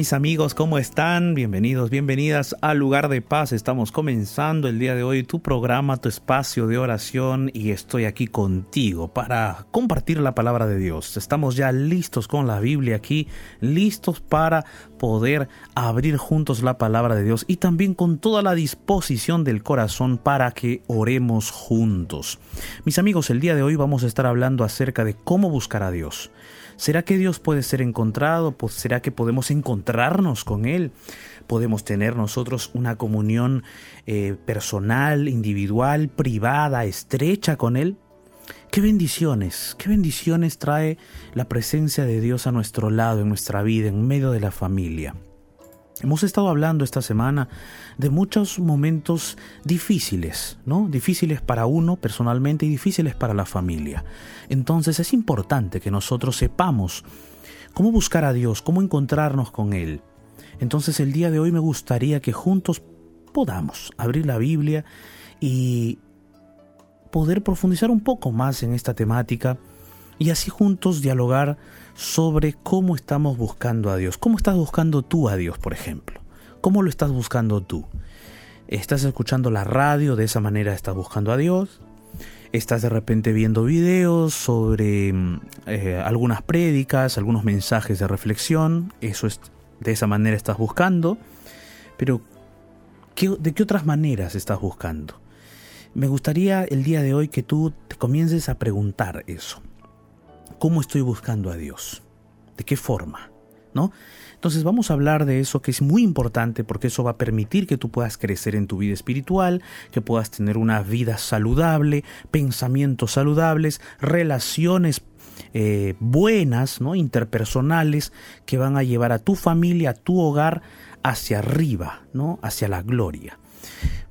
mis amigos, ¿cómo están? Bienvenidos, bienvenidas al lugar de paz. Estamos comenzando el día de hoy tu programa, tu espacio de oración y estoy aquí contigo para compartir la palabra de Dios. Estamos ya listos con la Biblia aquí, listos para poder abrir juntos la palabra de Dios y también con toda la disposición del corazón para que oremos juntos. Mis amigos, el día de hoy vamos a estar hablando acerca de cómo buscar a Dios. ¿Será que Dios puede ser encontrado? Pues, ¿Será que podemos encontrarnos con Él? ¿Podemos tener nosotros una comunión eh, personal, individual, privada, estrecha con Él? Qué bendiciones, qué bendiciones trae la presencia de Dios a nuestro lado, en nuestra vida, en medio de la familia. Hemos estado hablando esta semana de muchos momentos difíciles, ¿no? Difíciles para uno personalmente y difíciles para la familia. Entonces es importante que nosotros sepamos cómo buscar a Dios, cómo encontrarnos con Él. Entonces el día de hoy me gustaría que juntos podamos abrir la Biblia y poder profundizar un poco más en esta temática y así juntos dialogar sobre cómo estamos buscando a Dios. ¿Cómo estás buscando tú a Dios, por ejemplo? ¿Cómo lo estás buscando tú? ¿Estás escuchando la radio? ¿De esa manera estás buscando a Dios? ¿Estás de repente viendo videos sobre mm, eh, algunas prédicas, algunos mensajes de reflexión? Eso es, de esa manera estás buscando. Pero, ¿de qué otras maneras estás buscando? Me gustaría el día de hoy que tú te comiences a preguntar eso. ¿Cómo estoy buscando a Dios? ¿De qué forma? ¿No? Entonces vamos a hablar de eso que es muy importante porque eso va a permitir que tú puedas crecer en tu vida espiritual, que puedas tener una vida saludable, pensamientos saludables, relaciones eh, buenas, ¿no? interpersonales, que van a llevar a tu familia, a tu hogar hacia arriba, ¿no? hacia la gloria.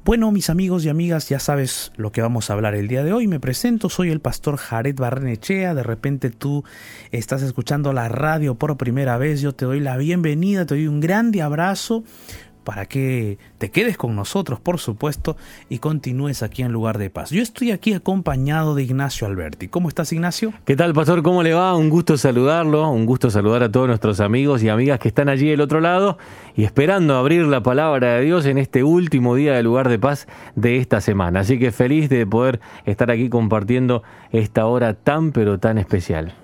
Bueno, mis amigos y amigas, ya sabes lo que vamos a hablar el día de hoy. Me presento, soy el pastor Jared Barrenechea. De repente tú estás escuchando la radio por primera vez. Yo te doy la bienvenida, te doy un grande abrazo para que te quedes con nosotros, por supuesto, y continúes aquí en Lugar de Paz. Yo estoy aquí acompañado de Ignacio Alberti. ¿Cómo estás, Ignacio? ¿Qué tal, Pastor? ¿Cómo le va? Un gusto saludarlo, un gusto saludar a todos nuestros amigos y amigas que están allí del otro lado y esperando abrir la palabra de Dios en este último día de Lugar de Paz de esta semana. Así que feliz de poder estar aquí compartiendo esta hora tan, pero tan especial.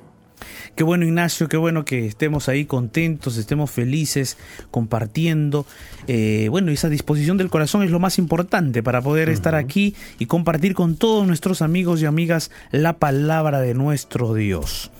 Qué bueno Ignacio, qué bueno que estemos ahí contentos, estemos felices, compartiendo. Eh, bueno, esa disposición del corazón es lo más importante para poder estar aquí y compartir con todos nuestros amigos y amigas la palabra de nuestro Dios.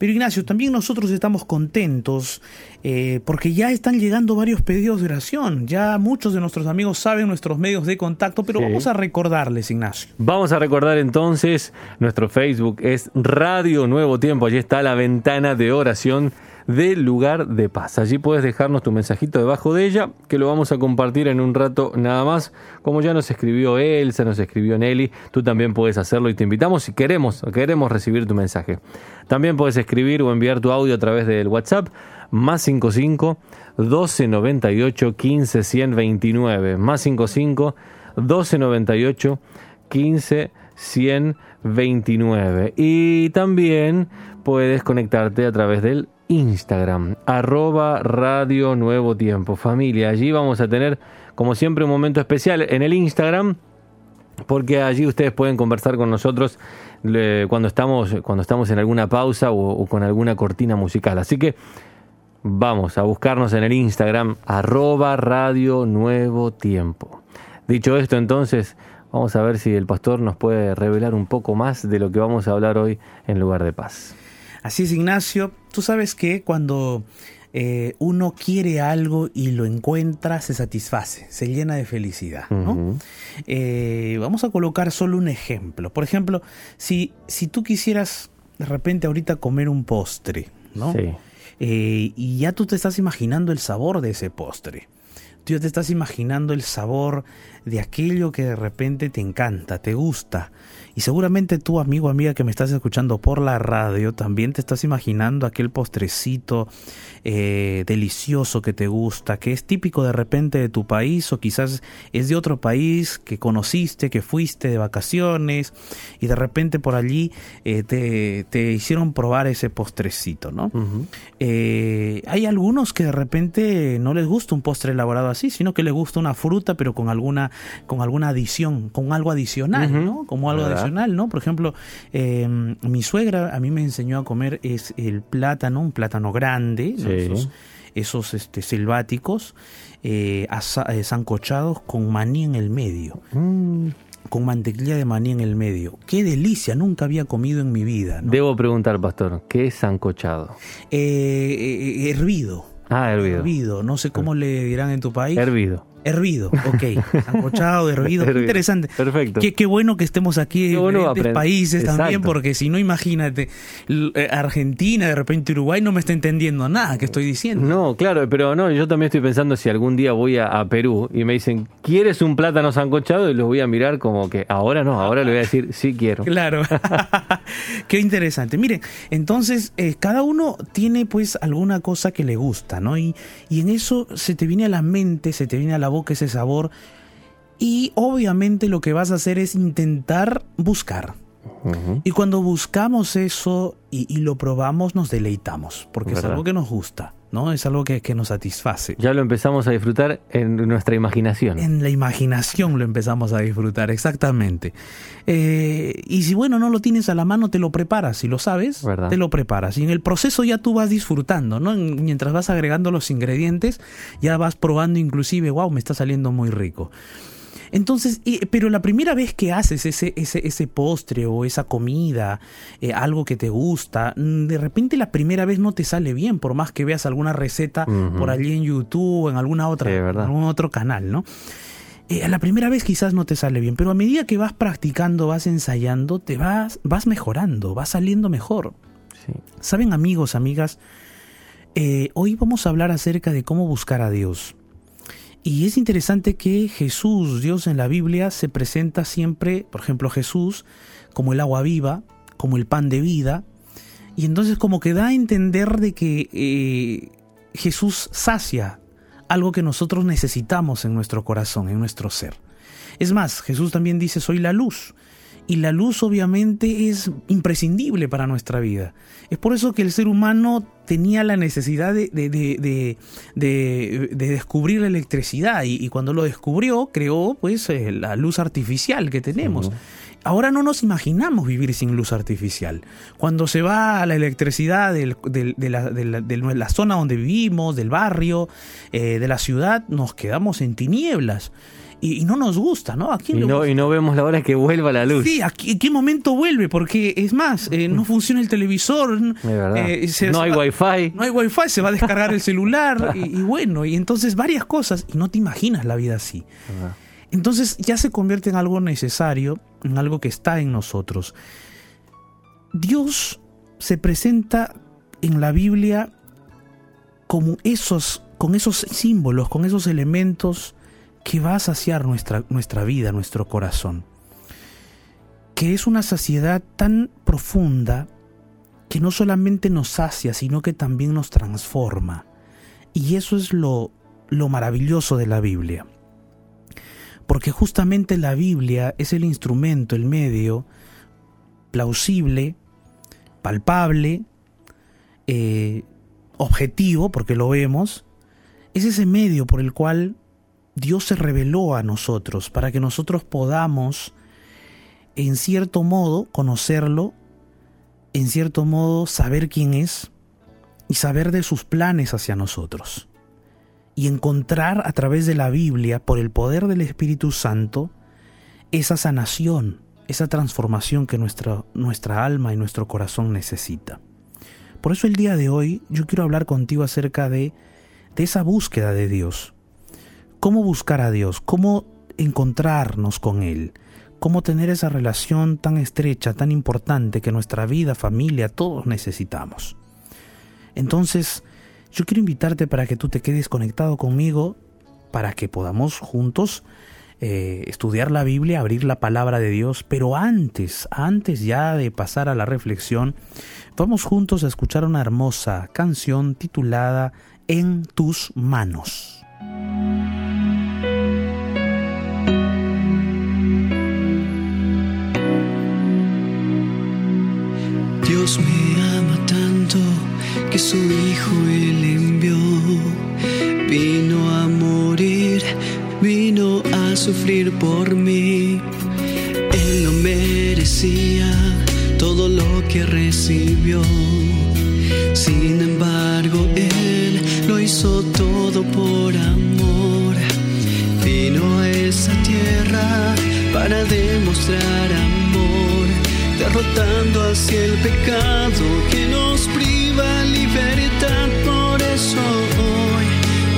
Pero Ignacio, también nosotros estamos contentos eh, porque ya están llegando varios pedidos de oración. Ya muchos de nuestros amigos saben nuestros medios de contacto, pero vamos a recordarles, Ignacio. Vamos a recordar entonces, nuestro Facebook es Radio Nuevo Tiempo. Allí está la ventana de oración del lugar de paz. Allí puedes dejarnos tu mensajito debajo de ella, que lo vamos a compartir en un rato nada más. Como ya nos escribió Elsa, nos escribió Nelly, tú también puedes hacerlo y te invitamos si queremos, queremos recibir tu mensaje. También puedes escribir o enviar tu audio a través del WhatsApp más 55 1298 15 129 más 55 1298 15 129 y también puedes conectarte a través del Instagram, arroba Radio Nuevo Tiempo. Familia, allí vamos a tener, como siempre, un momento especial en el Instagram, porque allí ustedes pueden conversar con nosotros cuando, estamos, cuando estamos en alguna pausa o, con alguna cortina musical. Así que vamos a buscarnos en el Instagram, arroba Radio Nuevo Tiempo. Dicho esto, entonces, vamos a ver si el pastor nos puede revelar un poco más de lo que vamos a hablar hoy en lugar de paz. Así es, Ignacio. Tú sabes que cuando eh, uno quiere algo y lo encuentra, se satisface, se llena de felicidad. Eh, vamos a colocar solo un ejemplo. Por ejemplo, si, si tú quisieras de repente ahorita comer un postre, ¿no? Eh, y ya tú te estás imaginando el sabor de ese postre. tú ya te estás imaginando el sabor de aquello que de repente te encanta, te gusta. Y seguramente tú, amigo, amiga que me estás escuchando por la radio, también te estás imaginando aquel postrecito eh, delicioso que te gusta, que es típico de repente de tu país o quizás es de otro país que conociste, que fuiste de vacaciones y de repente por allí eh, te, hicieron probar ese postrecito, ¿no? Eh, hay algunos que de repente no les gusta un postre elaborado así, sino que les gusta una fruta pero con alguna, con alguna adición, con algo adicional, ¿no? Como algo adicional, ¿no? Por ejemplo, em, mi suegra a mí me enseñó a comer es el plátano, un plátano grande, esos, este, selváticos, eh, eh, zancochados con maní en el medio. Mm. Con mantequilla de maní en el medio. ¡Qué delicia! Nunca había comido en mi vida. Debo preguntar, pastor, ¿qué es zancochado? Eh, hervido. Ah, hervido. Hervido. No sé cómo le dirán en tu país. Hervido. Hervido, ok. Sancochado, hervido. Qué interesante. Perfecto. Qué, bueno que estemos aquí en diferentes países también, porque si no, imagínate, eh, Argentina, de repente Uruguay no me está entendiendo nada que estoy diciendo. No, claro, pero no, yo también estoy pensando si algún día voy a, Perú y me dicen, ¿quieres un plátano sancochado? Y los voy a mirar como que ahora no, ahora le voy a decir, sí quiero. Claro. Qué interesante. Mire, entonces, eh, cada uno tiene pues alguna cosa que le gusta, ¿no? Y, y en eso se te viene a la mente, se te viene a la boca ese sabor. Y obviamente lo que vas a hacer es intentar buscar. Y cuando buscamos eso y, lo probamos, nos deleitamos, porque es algo que nos gusta. ¿No? Es algo que, nos satisface. Ya lo empezamos a disfrutar en nuestra imaginación. En la imaginación lo empezamos a disfrutar, exactamente. Eh, y si bueno, no lo tienes a la mano, te lo preparas, si lo sabes, te lo preparas. Y en el proceso ya tú vas disfrutando, ¿no? Mientras vas agregando los ingredientes, ya vas probando inclusive, wow, me está saliendo muy rico. Entonces, pero la primera vez que haces ese, ese, ese postre o esa comida, eh, algo que te gusta, mm, de repente la primera vez no te sale bien, por más que veas alguna receta por allí en YouTube o en alguna otra, algún otro canal, ¿no? Eh, la primera vez quizás no te sale bien, pero a medida que vas practicando, vas ensayando, te vas, vas mejorando, vas saliendo mejor. Saben amigos, amigas, eh, hoy vamos a hablar acerca de cómo buscar a Dios. Y es interesante que Jesús, Dios en la Biblia, se presenta siempre, por ejemplo, Jesús como el agua viva, como el pan de vida, y entonces como que da a entender de que eh, Jesús sacia algo que nosotros necesitamos en nuestro corazón, en nuestro ser. Es más, Jesús también dice, soy la luz. Y la luz obviamente es imprescindible para nuestra vida. Es por eso que el ser humano tenía la necesidad de, de, descubrir la electricidad y, cuando lo descubrió creó pues eh, la luz artificial que tenemos. Ahora no nos imaginamos vivir sin luz artificial. Cuando se va la electricidad de, la, zona donde vivimos, del barrio, eh, de la ciudad, nos quedamos en tinieblas y, no nos gusta, ¿no? y, no, y no vemos la hora que vuelva la luz. Sí, ¿en qué momento vuelve? Porque es más, eh, no funciona el televisor, eh, no hay wifi. No hay wifi, se va a descargar el celular y, bueno, y entonces varias cosas y no te imaginas la vida así. Entonces ya se convierte en algo necesario, en algo que está en nosotros. Dios se presenta en la Biblia como esos, con esos símbolos, con esos elementos que va a saciar nuestra, nuestra vida, nuestro corazón. Que es una saciedad tan profunda que no solamente nos sacia, sino que también nos transforma. Y eso es lo, lo maravilloso de la Biblia. Porque justamente la Biblia es el instrumento, el medio plausible, palpable, eh, objetivo, porque lo vemos, es ese medio por el cual Dios se reveló a nosotros para que nosotros podamos, en cierto modo, conocerlo, en cierto modo, saber quién es y saber de sus planes hacia nosotros. Y encontrar a través de la Biblia, por el poder del Espíritu Santo, esa sanación, esa transformación que nuestra, nuestra alma y nuestro corazón necesita. Por eso el día de hoy yo quiero hablar contigo acerca de, de esa búsqueda de Dios, cómo buscar a Dios, cómo encontrarnos con Él, cómo tener esa relación tan estrecha, tan importante que nuestra vida, familia, todos necesitamos. Entonces, yo quiero invitarte para que tú te quedes conectado conmigo, para que podamos juntos eh, estudiar la Biblia, abrir la palabra de Dios, pero antes, antes ya de pasar a la reflexión, vamos juntos a escuchar una hermosa canción titulada En tus manos. Dios me ama tanto que su Hijo Él envió. Vino a morir, vino a sufrir por mí. Él no merecía todo lo que recibió. Sin embargo, Él lo hizo todo por amor. Vino a esa tierra para demostrar amor rotando hacia el pecado que nos priva libertad. Por eso hoy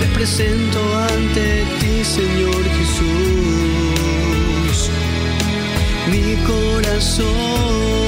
te presento ante ti, Señor Jesús, mi corazón.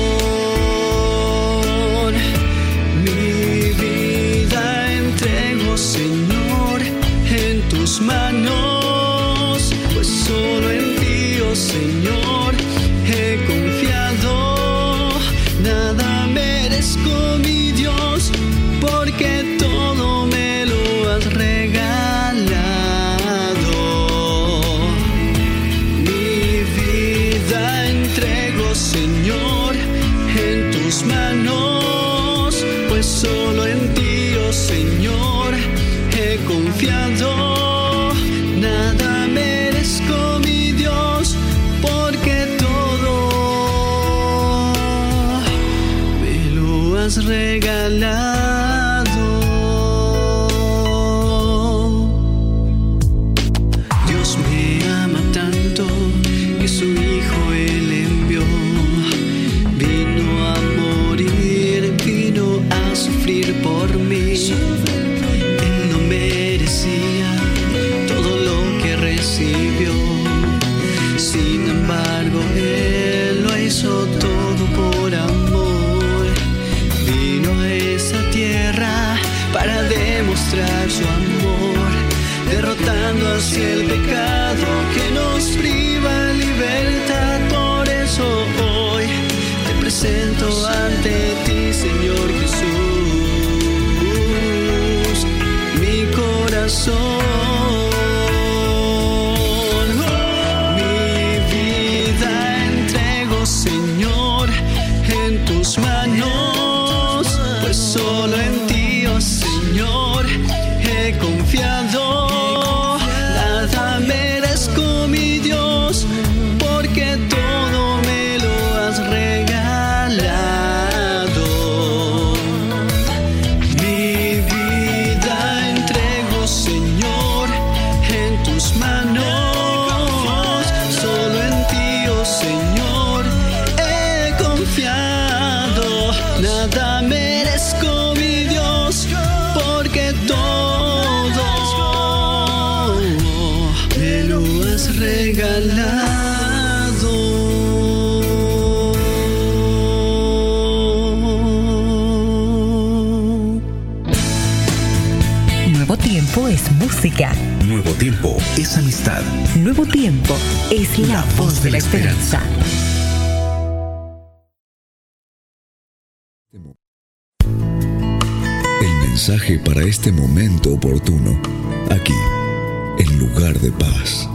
Nuevo tiempo es música. Nuevo tiempo es amistad. Nuevo tiempo es la, voz de la esperanza. esperanza. mensaje para este momento oportuno, aquí, en lugar de paz.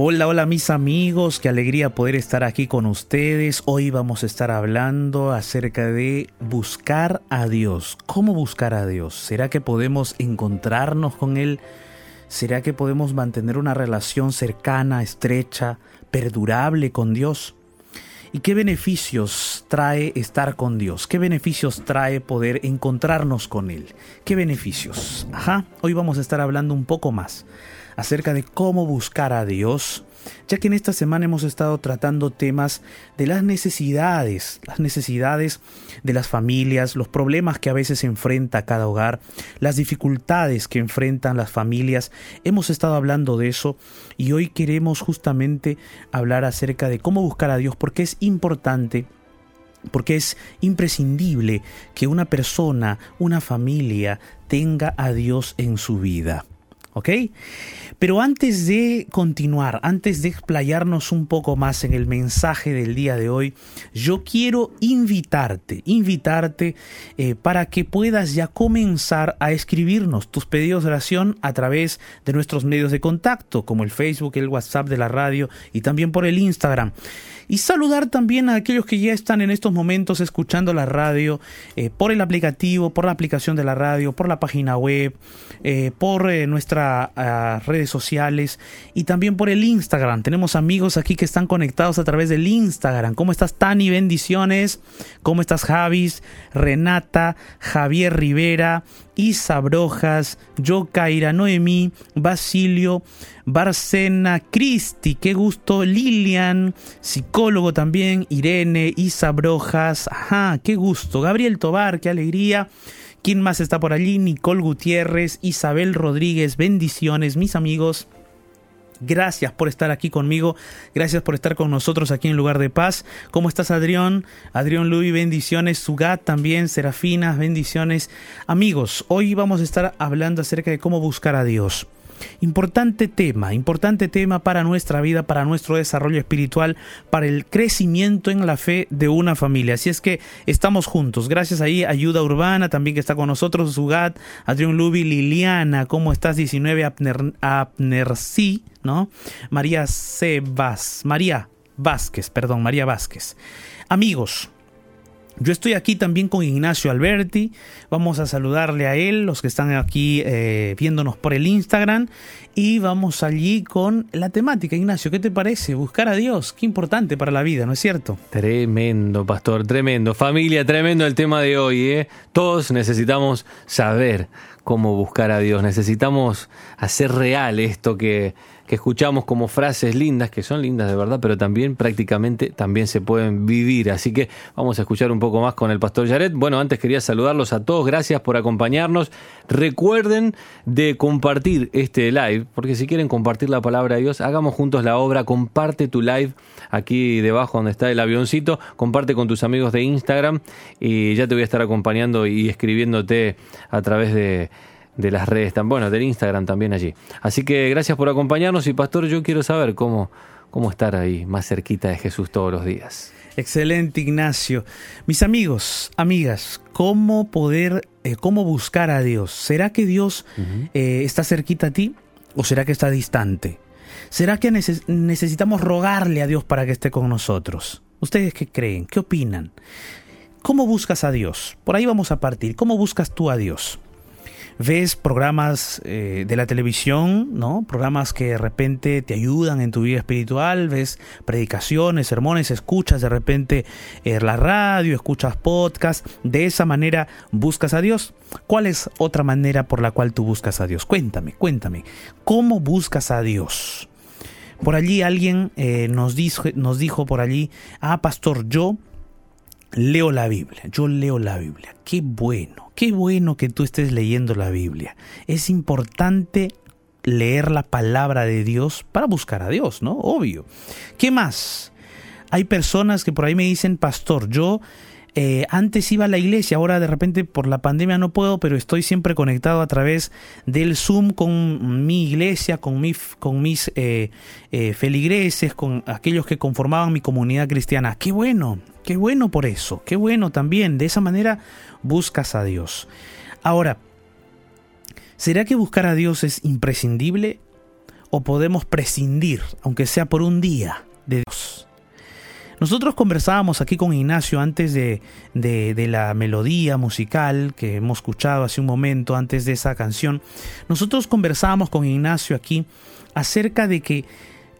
Hola, hola mis amigos, qué alegría poder estar aquí con ustedes. Hoy vamos a estar hablando acerca de buscar a Dios. ¿Cómo buscar a Dios? ¿Será que podemos encontrarnos con Él? ¿Será que podemos mantener una relación cercana, estrecha, perdurable con Dios? ¿Y qué beneficios trae estar con Dios? ¿Qué beneficios trae poder encontrarnos con Él? ¿Qué beneficios? Ajá, hoy vamos a estar hablando un poco más acerca de cómo buscar a Dios, ya que en esta semana hemos estado tratando temas de las necesidades, las necesidades de las familias, los problemas que a veces enfrenta cada hogar, las dificultades que enfrentan las familias. Hemos estado hablando de eso y hoy queremos justamente hablar acerca de cómo buscar a Dios porque es importante porque es imprescindible que una persona, una familia, tenga a Dios en su vida. ¿Ok? Pero antes de continuar, antes de explayarnos un poco más en el mensaje del día de hoy, yo quiero invitarte, invitarte eh, para que puedas ya comenzar a escribirnos tus pedidos de oración a través de nuestros medios de contacto, como el Facebook, el WhatsApp de la radio y también por el Instagram. Y saludar también a aquellos que ya están en estos momentos escuchando la radio eh, por el aplicativo, por la aplicación de la radio, por la página web, eh, por eh, nuestras ah, redes sociales y también por el Instagram. Tenemos amigos aquí que están conectados a través del Instagram. ¿Cómo estás, Tani? Bendiciones. ¿Cómo estás, Javis? Renata, Javier Rivera, Isa Brojas, Yokaira, Noemí, Basilio, Barcena, Cristi, qué gusto, Lilian, psicólogo también, Irene, Isa Brojas, ajá, qué gusto, Gabriel Tobar, qué alegría. ¿Quién más está por allí? Nicole Gutiérrez, Isabel Rodríguez, bendiciones, mis amigos. Gracias por estar aquí conmigo, gracias por estar con nosotros aquí en Lugar de Paz. ¿Cómo estás, Adrián? Adrián Luis, bendiciones. Sugat también, Serafinas, bendiciones. Amigos, hoy vamos a estar hablando acerca de cómo buscar a Dios. Importante tema, importante tema para nuestra vida, para nuestro desarrollo espiritual, para el crecimiento en la fe de una familia. Así es que estamos juntos. Gracias ahí, Ayuda Urbana, también que está con nosotros, Zugat, Adrián Lubi, Liliana, ¿cómo estás? 19, Abner, Abnercí, ¿no? María Sebas, María Vázquez, perdón, María Vázquez. Amigos, yo estoy aquí también con Ignacio Alberti. Vamos a saludarle a él, los que están aquí eh, viéndonos por el Instagram. Y vamos allí con la temática. Ignacio, ¿qué te parece? Buscar a Dios. Qué importante para la vida, ¿no es cierto? Tremendo, pastor, tremendo. Familia, tremendo el tema de hoy. ¿eh? Todos necesitamos saber cómo buscar a Dios. Necesitamos hacer real esto que que escuchamos como frases lindas, que son lindas de verdad, pero también prácticamente también se pueden vivir. Así que vamos a escuchar un poco más con el pastor Jared. Bueno, antes quería saludarlos a todos, gracias por acompañarnos. Recuerden de compartir este live, porque si quieren compartir la palabra de Dios, hagamos juntos la obra, comparte tu live aquí debajo donde está el avioncito, comparte con tus amigos de Instagram y ya te voy a estar acompañando y escribiéndote a través de de las redes, tan bueno, del Instagram también allí. Así que gracias por acompañarnos y pastor, yo quiero saber cómo, cómo estar ahí más cerquita de Jesús todos los días. Excelente, Ignacio. Mis amigos, amigas, ¿cómo poder, eh, cómo buscar a Dios? ¿Será que Dios eh, está cerquita a ti o será que está distante? ¿Será que necesitamos rogarle a Dios para que esté con nosotros? ¿Ustedes qué creen? ¿Qué opinan? ¿Cómo buscas a Dios? Por ahí vamos a partir. ¿Cómo buscas tú a Dios? Ves programas eh, de la televisión, ¿no? Programas que de repente te ayudan en tu vida espiritual, ves predicaciones, sermones, escuchas de repente eh, la radio, escuchas podcasts, de esa manera buscas a Dios. ¿Cuál es otra manera por la cual tú buscas a Dios? Cuéntame, cuéntame, ¿cómo buscas a Dios? Por allí alguien eh, nos, dijo, nos dijo por allí, ah, pastor, yo leo la Biblia, yo leo la Biblia. Qué bueno, qué bueno que tú estés leyendo la Biblia. Es importante leer la palabra de Dios para buscar a Dios, ¿no? Obvio. ¿Qué más? Hay personas que por ahí me dicen, pastor, yo eh, antes iba a la iglesia, ahora de repente por la pandemia no puedo, pero estoy siempre conectado a través del Zoom con mi iglesia, con, con mis eh, eh, feligreses, con aquellos que conformaban mi comunidad cristiana. Qué bueno, qué bueno por eso, qué bueno también. De esa manera buscas a Dios. Ahora, ¿será que buscar a Dios es imprescindible? o podemos prescindir, aunque sea por un día, de Dios. Nosotros conversábamos aquí con Ignacio antes de, de, la melodía musical que hemos escuchado hace un momento, antes de esa canción. Nosotros conversábamos con Ignacio aquí acerca de que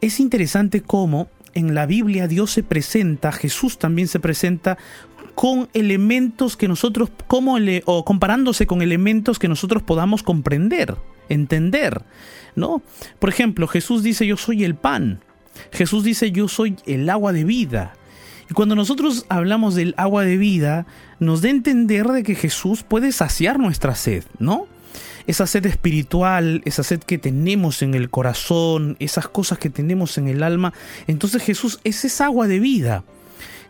es interesante cómo en la Biblia Dios se presenta, Jesús también se presenta con elementos que nosotros, como o comparándose con elementos que nosotros podamos comprender, entender, ¿no? Por ejemplo, Jesús dice, yo soy el pan. Jesús dice, yo soy el agua de vida. Y cuando nosotros hablamos del agua de vida, nos da a entender de que Jesús puede saciar nuestra sed, ¿no? Esa sed espiritual, esa sed que tenemos en el corazón, esas cosas que tenemos en el alma. Entonces Jesús es esa agua de vida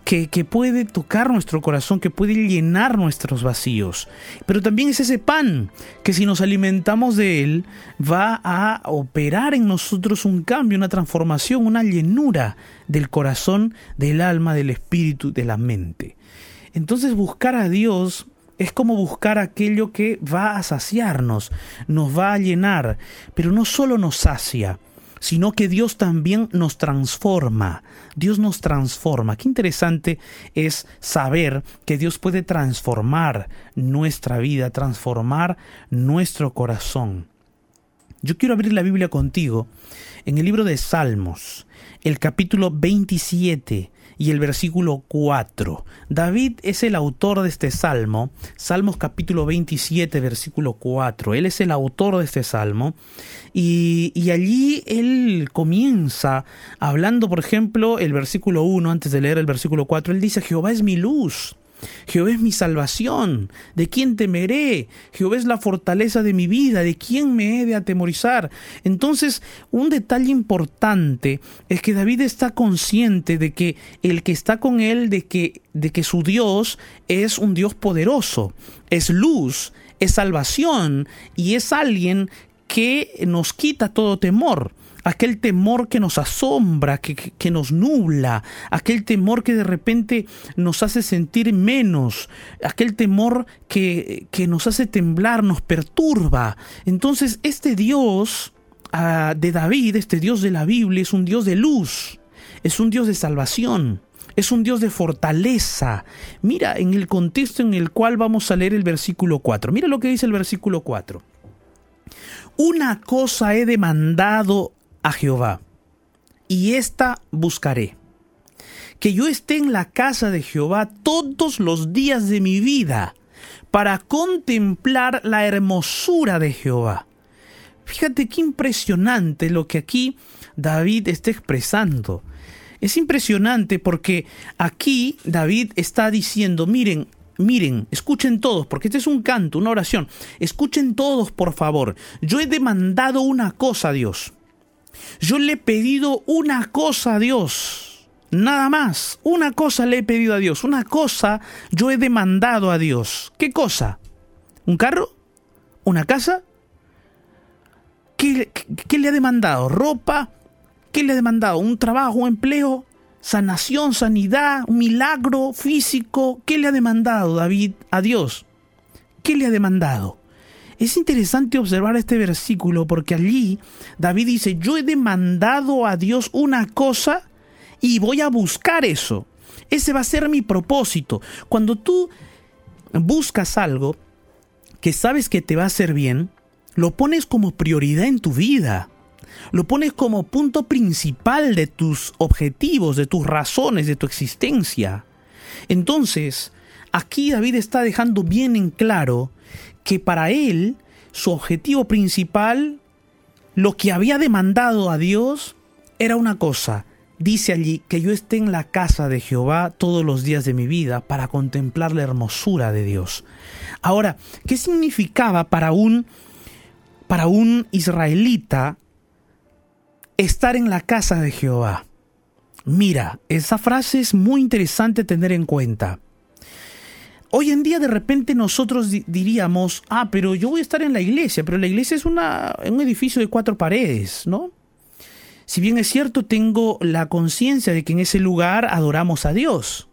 que, puede tocar nuestro corazón, que puede llenar nuestros vacíos. Pero también es ese pan que si nos alimentamos de él va a operar en nosotros un cambio, una transformación, una llenura del corazón, del alma, del espíritu, de la mente. Entonces buscar a Dios es como buscar aquello que va a saciarnos, nos va a llenar, pero no solo nos sacia, sino que Dios también nos transforma. Dios nos transforma. Qué interesante es saber que Dios puede transformar nuestra vida, transformar nuestro corazón. Yo quiero abrir la Biblia contigo en el libro de Salmos, el capítulo 27, y el versículo 4. David es el autor de este salmo, Salmos capítulo 27, versículo 4. Él es el autor de este salmo y, y allí él comienza hablando, por ejemplo, el versículo 1, antes de leer el versículo 4, él dice, Jehová es mi luz Jehová es mi salvación. ¿De quién temeré? Jehová es la fortaleza de mi vida. ¿De quién me he de atemorizar? Entonces, un detalle importante es que David está consciente de que el que está con él, de que, de que su Dios es un Dios poderoso, es luz, es salvación y es alguien que nos quita todo temor aquel temor que nos asombra, que, nos nubla, aquel temor que de repente nos hace sentir menos, aquel temor que, que nos hace temblar, nos perturba. Entonces este Dios ah, de David, este Dios de la Biblia, es un Dios de luz, es un Dios de salvación. Es un Dios de fortaleza. Mira en el contexto en el cual vamos a leer el versículo 4. Mira lo que dice el versículo 4. Una cosa he demandado a Jehová, y esta buscaré, que yo esté en la casa de Jehová todos los días de mi vida, para contemplar la hermosura de Jehová. Fíjate qué impresionante lo que aquí David está expresando. Es impresionante porque aquí David está diciendo, miren, miren, escuchen todos, porque este es un canto, una oración. Escuchen todos, por favor. Yo he demandado una cosa a Dios. Yo le he pedido una cosa a Dios. Nada más. Una cosa le he pedido a Dios. Una cosa yo he demandado a Dios. ¿Qué cosa? ¿Un carro? ¿Una casa? ¿Qué, le ha demandado? ¿Ropa? ¿Qué le ha demandado? ¿Un trabajo, un empleo? ¿Sanación, sanidad? ¿Un milagro físico? ¿Qué le ha demandado David a Dios? ¿Qué le ha demandado? Es interesante observar este versículo porque allí David dice, yo he demandado a Dios una cosa y voy a buscar eso. Ese va a ser mi propósito. Cuando tú buscas algo que sabes que te va a hacer bien, lo pones como prioridad en tu vida. Lo pones como punto principal de tus objetivos, de tus razones, de tu existencia. Entonces, aquí David está dejando bien en claro que para él su objetivo principal, lo que había demandado a Dios, era una cosa. Dice allí que yo esté en la casa de Jehová todos los días de mi vida para contemplar la hermosura de Dios. Ahora, ¿qué significaba para un para un israelita estar en la casa de Jehová? Mira, esa frase es muy interesante tener en cuenta. Hoy en día de repente nosotros diríamos, ah, pero yo voy a estar en la iglesia, pero la iglesia es una, un edificio de cuatro paredes, ¿no? Si bien es cierto, tengo la conciencia de que en ese lugar adoramos a Dios.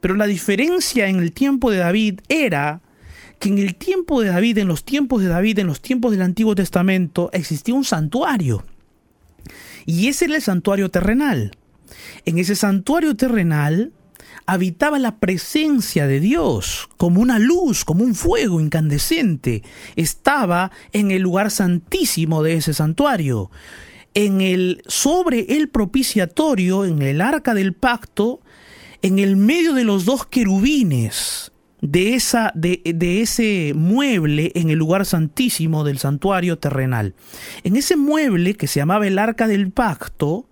Pero la diferencia en el tiempo de David era que en el tiempo de David, en los tiempos de David, en los tiempos del Antiguo Testamento, existía un santuario. Y ese era el santuario terrenal. En ese santuario terrenal habitaba la presencia de Dios, como una luz, como un fuego incandescente. Estaba en el lugar santísimo de ese santuario. En el sobre el propiciatorio, en el arca del pacto, en el medio de los dos querubines de, esa, de, de, ese mueble en el lugar santísimo del santuario terrenal. En ese mueble que se llamaba el arca del pacto,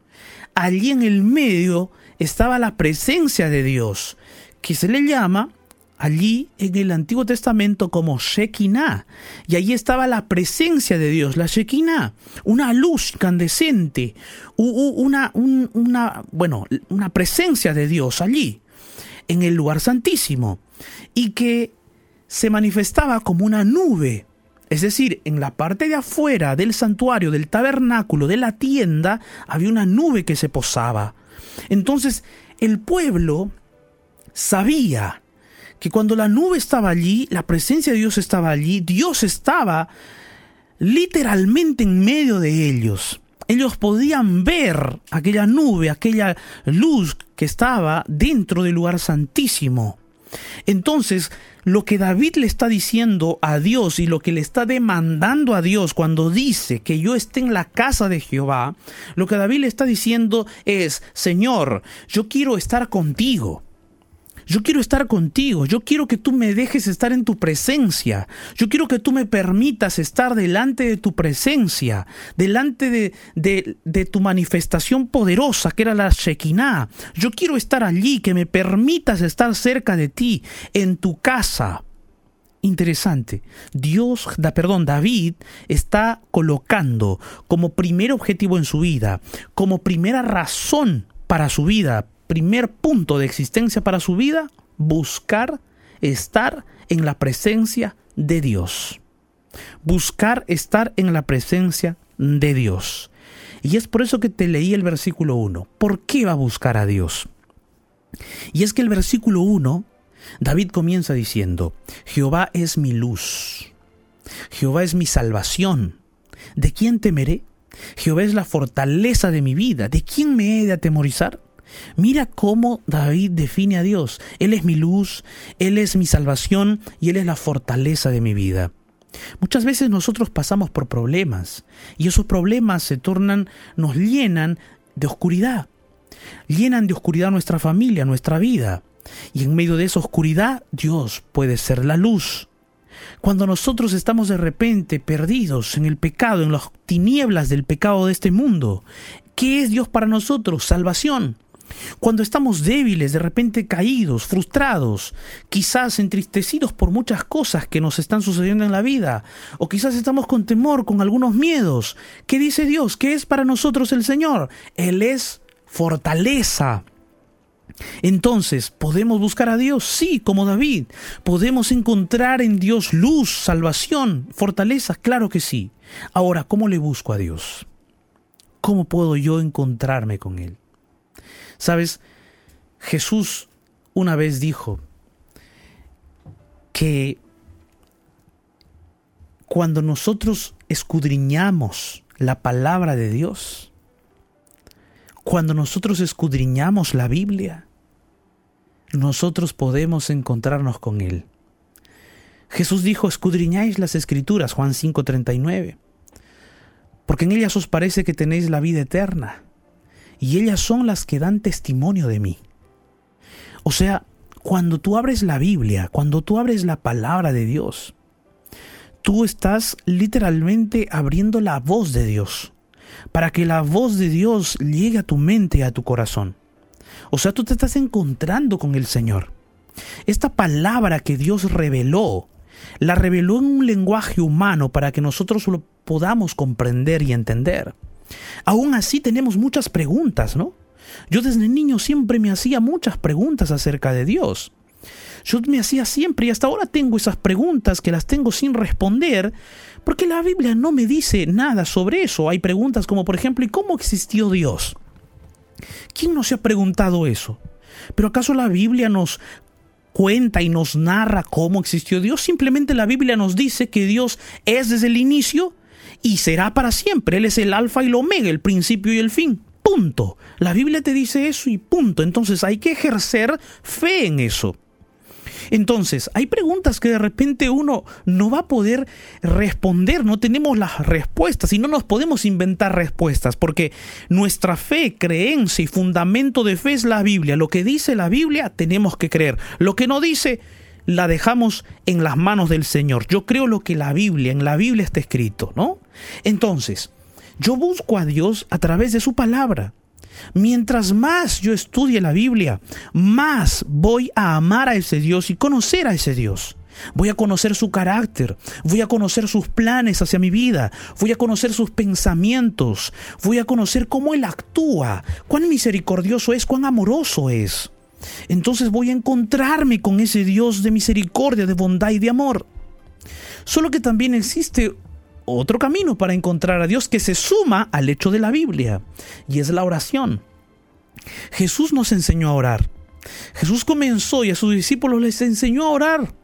allí en el medio estaba la presencia de Dios, que se le llama allí en el Antiguo Testamento como Shekinah. Y allí estaba la presencia de Dios, la Shekinah, una luz incandescente, una, una, bueno, una presencia de Dios allí, en el lugar santísimo, y que se manifestaba como una nube. Es decir, en la parte de afuera del santuario, del tabernáculo, de la tienda, había una nube que se posaba. Entonces, el pueblo sabía que cuando la nube estaba allí, la presencia de Dios estaba allí, Dios estaba literalmente en medio de ellos. Ellos podían ver aquella nube, aquella luz que estaba dentro del lugar santísimo. Entonces, lo que David le está diciendo a Dios y lo que le está demandando a Dios cuando dice que yo esté en la casa de Jehová, lo que David le está diciendo es, Señor, yo quiero estar contigo. Yo quiero estar contigo, yo quiero que tú me dejes estar en tu presencia, yo quiero que tú me permitas estar delante de tu presencia, delante de, de, de tu manifestación poderosa que era la Shekinah. Yo quiero estar allí, que me permitas estar cerca de ti, en tu casa. Interesante. Dios, da, perdón, David está colocando como primer objetivo en su vida, como primera razón para su vida, primer punto de existencia para su vida, buscar estar en la presencia de Dios. Buscar estar en la presencia de Dios. Y es por eso que te leí el versículo 1. ¿Por qué va a buscar a Dios? Y es que el versículo 1, David comienza diciendo, Jehová es mi luz, Jehová es mi salvación. ¿De quién temeré? Jehová es la fortaleza de mi vida. ¿De quién me he de atemorizar? Mira cómo David define a Dios. Él es mi luz, Él es mi salvación y Él es la fortaleza de mi vida. Muchas veces nosotros pasamos por problemas y esos problemas se tornan, nos llenan de oscuridad. Llenan de oscuridad nuestra familia, nuestra vida. Y en medio de esa oscuridad Dios puede ser la luz. Cuando nosotros estamos de repente perdidos en el pecado, en las tinieblas del pecado de este mundo, ¿qué es Dios para nosotros? Salvación. Cuando estamos débiles, de repente caídos, frustrados, quizás entristecidos por muchas cosas que nos están sucediendo en la vida, o quizás estamos con temor, con algunos miedos, ¿qué dice Dios? ¿Qué es para nosotros el Señor? Él es fortaleza. Entonces, ¿podemos buscar a Dios? Sí, como David. ¿Podemos encontrar en Dios luz, salvación, fortaleza? Claro que sí. Ahora, ¿cómo le busco a Dios? ¿Cómo puedo yo encontrarme con Él? Sabes, Jesús una vez dijo que cuando nosotros escudriñamos la palabra de Dios, cuando nosotros escudriñamos la Biblia, nosotros podemos encontrarnos con Él. Jesús dijo, escudriñáis las escrituras, Juan 5:39, porque en ellas os parece que tenéis la vida eterna y ellas son las que dan testimonio de mí. O sea, cuando tú abres la Biblia, cuando tú abres la palabra de Dios, tú estás literalmente abriendo la voz de Dios, para que la voz de Dios llegue a tu mente y a tu corazón. O sea, tú te estás encontrando con el Señor. Esta palabra que Dios reveló, la reveló en un lenguaje humano para que nosotros lo podamos comprender y entender. Aún así tenemos muchas preguntas, ¿no? Yo desde niño siempre me hacía muchas preguntas acerca de Dios. Yo me hacía siempre y hasta ahora tengo esas preguntas que las tengo sin responder porque la Biblia no me dice nada sobre eso. Hay preguntas como por ejemplo, ¿y cómo existió Dios? ¿Quién no se ha preguntado eso? ¿Pero acaso la Biblia nos cuenta y nos narra cómo existió Dios? Simplemente la Biblia nos dice que Dios es desde el inicio y será para siempre. Él es el alfa y el omega, el principio y el fin. Punto. La Biblia te dice eso y punto. Entonces hay que ejercer fe en eso. Entonces, hay preguntas que de repente uno no va a poder responder, no tenemos las respuestas y no nos podemos inventar respuestas, porque nuestra fe, creencia y fundamento de fe es la Biblia. Lo que dice la Biblia tenemos que creer. Lo que no dice, la dejamos en las manos del Señor. Yo creo lo que la Biblia, en la Biblia está escrito, ¿no? Entonces, yo busco a Dios a través de su palabra. Mientras más yo estudie la Biblia, más voy a amar a ese Dios y conocer a ese Dios. Voy a conocer su carácter, voy a conocer sus planes hacia mi vida, voy a conocer sus pensamientos, voy a conocer cómo Él actúa, cuán misericordioso es, cuán amoroso es. Entonces voy a encontrarme con ese Dios de misericordia, de bondad y de amor. Solo que también existe otro camino para encontrar a Dios que se suma al hecho de la Biblia, y es la oración. Jesús nos enseñó a orar. Jesús comenzó y a sus discípulos les enseñó a orar.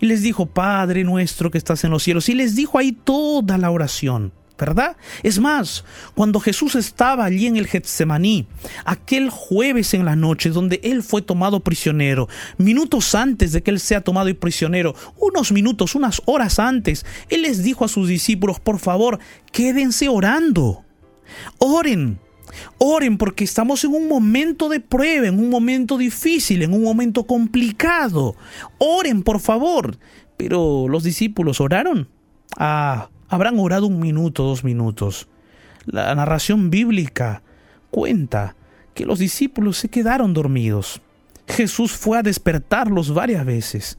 Y les dijo, Padre nuestro que estás en los cielos. Y les dijo ahí toda la oración. ¿Verdad? Es más, cuando Jesús estaba allí en el Getsemaní, aquel jueves en la noche donde él fue tomado prisionero, minutos antes de que él sea tomado prisionero, unos minutos, unas horas antes, él les dijo a sus discípulos, por favor, quédense orando. Oren, Oren porque estamos en un momento de prueba, en un momento difícil, en un momento complicado. Oren, por favor. Pero los discípulos oraron. Ah, habrán orado un minuto, dos minutos. La narración bíblica cuenta que los discípulos se quedaron dormidos. Jesús fue a despertarlos varias veces.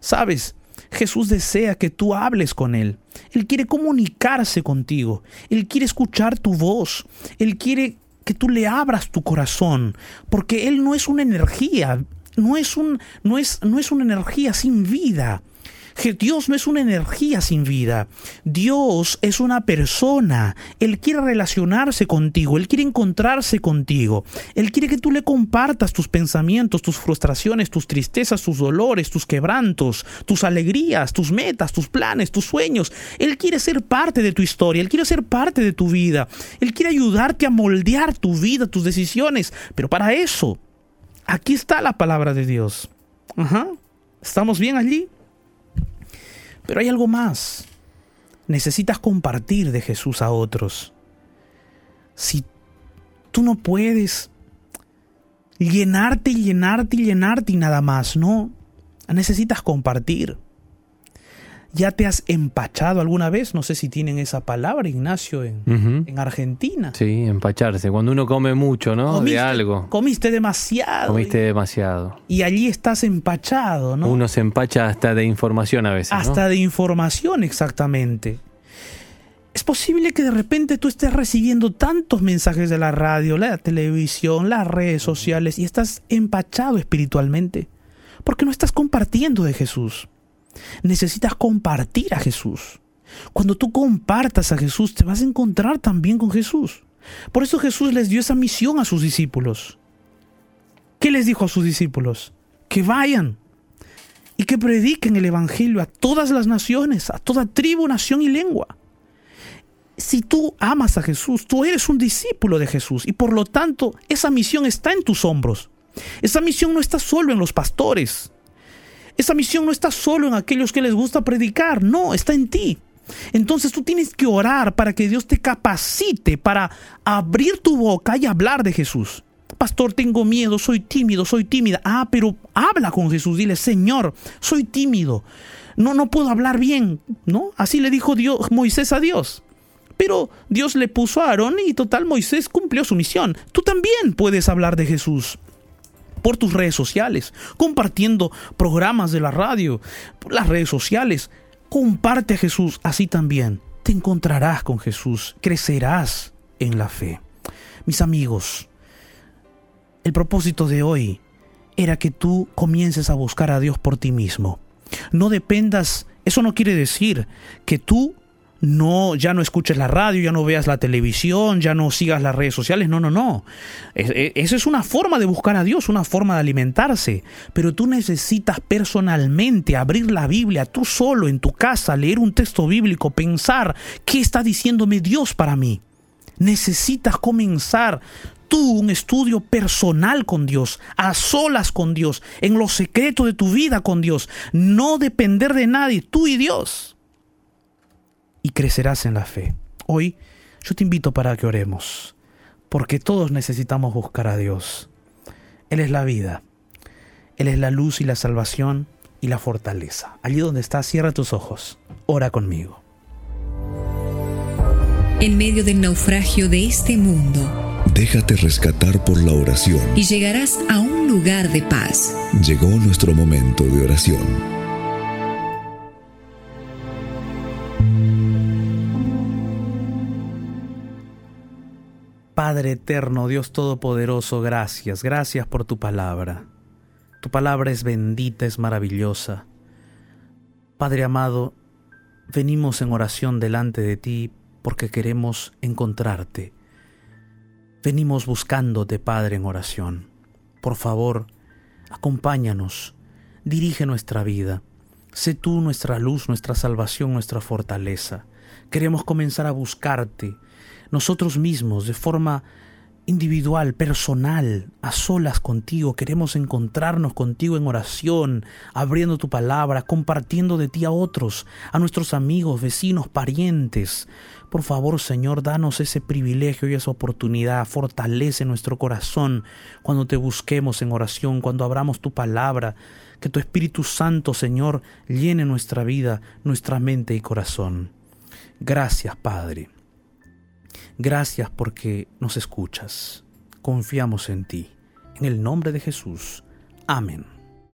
Sabes, Jesús desea que tú hables con Él. Él quiere comunicarse contigo. Él quiere escuchar tu voz. Él quiere que tú le abras tu corazón, porque Él no es una energía, no es, un, no es, no es una energía sin vida. Dios no es una energía sin vida. Dios es una persona. Él quiere relacionarse contigo. Él quiere encontrarse contigo. Él quiere que tú le compartas tus pensamientos, tus frustraciones, tus tristezas, tus dolores, tus quebrantos, tus alegrías, tus metas, tus planes, tus sueños. Él quiere ser parte de tu historia. Él quiere ser parte de tu vida. Él quiere ayudarte a moldear tu vida, tus decisiones. Pero para eso, aquí está la palabra de Dios. Ajá. ¿Estamos bien allí? Pero hay algo más. Necesitas compartir de Jesús a otros. Si tú no puedes llenarte y llenarte y llenarte y nada más, no. Necesitas compartir. ¿Ya te has empachado alguna vez? No sé si tienen esa palabra, Ignacio, en, en Argentina. Sí, empacharse. Cuando uno come mucho, ¿no? de algo. Comiste demasiado. Comiste demasiado. Y allí estás empachado, ¿no? Uno se empacha hasta de información a veces. Hasta de información, exactamente. Es posible que de repente tú estés recibiendo tantos mensajes de la radio, la televisión, las redes sociales y estás empachado espiritualmente porque no estás compartiendo de Jesús. Necesitas compartir a Jesús. Cuando tú compartas a Jesús, te vas a encontrar también con Jesús. Por eso Jesús les dio esa misión a sus discípulos. ¿Qué les dijo a sus discípulos? Que vayan y que prediquen el Evangelio a todas las naciones, a toda tribu, nación y lengua. Si tú amas a Jesús, tú eres un discípulo de Jesús y por lo tanto esa misión está en tus hombros. Esa misión no está solo en los pastores, esa misión no está solo en aquellos que les gusta predicar, no, está en ti. Entonces tú tienes que orar para que Dios te capacite para abrir tu boca y hablar de Jesús. Pastor, tengo miedo, soy tímido, soy tímida. Ah, pero habla con Jesús, dile, Señor, soy tímido. No, no puedo hablar bien, ¿no? Así le dijo Dios, Moisés a Dios. Pero Dios le puso a Aarón y total Moisés cumplió su misión. Tú también puedes hablar de Jesús por tus redes sociales, compartiendo programas de la radio, por las redes sociales. Comparte a Jesús así también. Te encontrarás con Jesús, crecerás en la fe. Mis amigos, el propósito de hoy era que tú comiences a buscar a Dios por ti mismo. No dependas, eso no quiere decir que tú no, ya no escuches la radio, ya no veas la televisión, ya no sigas las redes sociales. No, no, no. Esa es una forma de buscar a Dios, una forma de alimentarse. Pero tú necesitas personalmente abrir la Biblia, tú solo en tu casa, leer un texto bíblico, pensar qué está diciéndome Dios para mí. Necesitas comenzar tú un estudio personal con Dios, a solas con Dios, en lo secreto de tu vida con Dios. No depender de nadie, tú y Dios y crecerás en la fe. Hoy yo te invito para que oremos, porque todos necesitamos buscar a Dios. Él es la vida, Él es la luz y la salvación y la fortaleza. Allí donde estás, cierra tus ojos, ora conmigo. En medio del naufragio de este mundo, déjate rescatar por la oración y llegarás a un lugar de paz. Llegó nuestro momento de oración. Padre eterno, Dios Todopoderoso, gracias, gracias por tu palabra. Tu palabra es bendita, es maravillosa. Padre amado, venimos en oración delante de ti porque queremos encontrarte. Venimos buscándote, Padre, en oración. Por favor, acompáñanos, dirige nuestra vida. Sé tú nuestra luz, nuestra salvación, nuestra fortaleza. Queremos comenzar a buscarte, nosotros mismos, de forma individual, personal, a solas contigo. Queremos encontrarnos contigo en oración, abriendo tu palabra, compartiendo de ti a otros, a nuestros amigos, vecinos, parientes. Por favor, Señor, danos ese privilegio y esa oportunidad. Fortalece nuestro corazón cuando te busquemos en oración, cuando abramos tu palabra. Que tu Espíritu Santo, Señor, llene nuestra vida, nuestra mente y corazón. Gracias, Padre. Gracias porque nos escuchas. Confiamos en ti. En el nombre de Jesús. Amén.